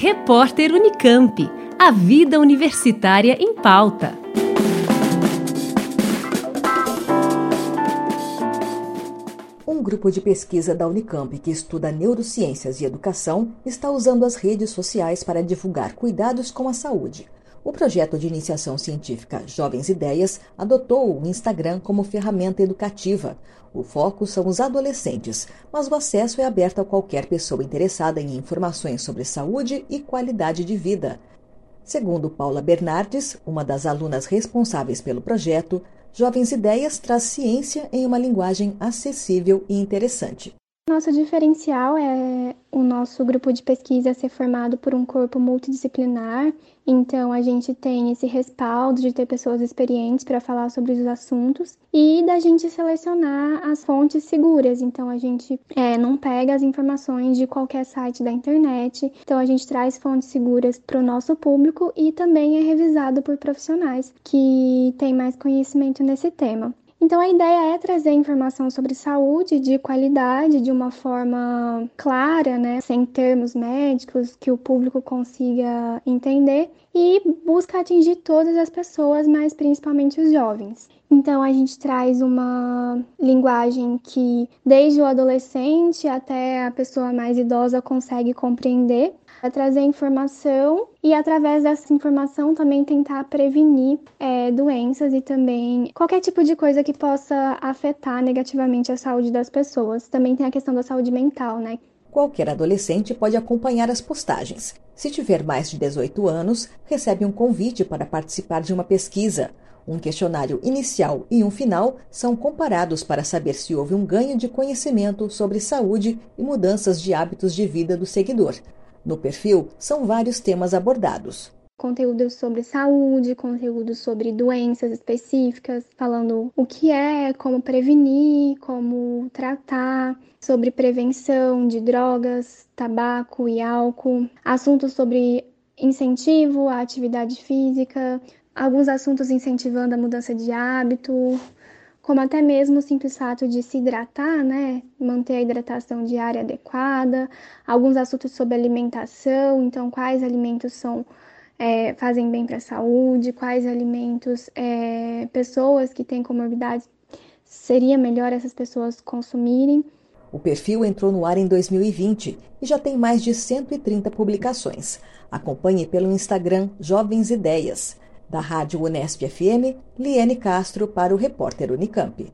Repórter Unicamp. A vida universitária em pauta. Um grupo de pesquisa da Unicamp que estuda neurociências e educação está usando as redes sociais para divulgar cuidados com a saúde. O projeto de iniciação científica Jovens Ideias adotou o Instagram como ferramenta educativa. O foco são os adolescentes, mas o acesso é aberto a qualquer pessoa interessada em informações sobre saúde e qualidade de vida. Segundo Paula Bernardes, uma das alunas responsáveis pelo projeto, Jovens Ideias traz ciência em uma linguagem acessível e interessante. Nosso diferencial é o nosso grupo de pesquisa ser formado por um corpo multidisciplinar, então a gente tem esse respaldo de ter pessoas experientes para falar sobre os assuntos e da gente selecionar as fontes seguras. Então a gente é, não pega as informações de qualquer site da internet, então a gente traz fontes seguras para o nosso público e também é revisado por profissionais que têm mais conhecimento nesse tema. Então a ideia é trazer informação sobre saúde de qualidade de uma forma clara, né, sem termos médicos, que o público consiga entender e busca atingir todas as pessoas, mas principalmente os jovens. Então a gente traz uma linguagem que desde o adolescente até a pessoa mais idosa consegue compreender trazer informação e através dessa informação também tentar prevenir é, doenças e também qualquer tipo de coisa que possa afetar negativamente a saúde das pessoas. Também tem a questão da saúde mental, né? Qualquer adolescente pode acompanhar as postagens. Se tiver mais de 18 anos, recebe um convite para participar de uma pesquisa. Um questionário inicial e um final são comparados para saber se houve um ganho de conhecimento sobre saúde e mudanças de hábitos de vida do seguidor. No perfil, são vários temas abordados. Conteúdos sobre saúde, conteúdos sobre doenças específicas, falando o que é, como prevenir, como tratar, sobre prevenção de drogas, tabaco e álcool, assuntos sobre incentivo à atividade física, alguns assuntos incentivando a mudança de hábito, como até mesmo o simples fato de se hidratar, né? Manter a hidratação diária adequada, alguns assuntos sobre alimentação, então quais alimentos são é, fazem bem para a saúde, quais alimentos é, pessoas que têm comorbidades seria melhor essas pessoas consumirem. O perfil entrou no ar em 2020 e já tem mais de 130 publicações. Acompanhe pelo Instagram Jovens Ideias. Da Rádio Unesp FM, Liane Castro para o repórter Unicamp.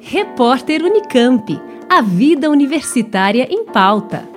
Repórter Unicamp. A vida universitária em pauta.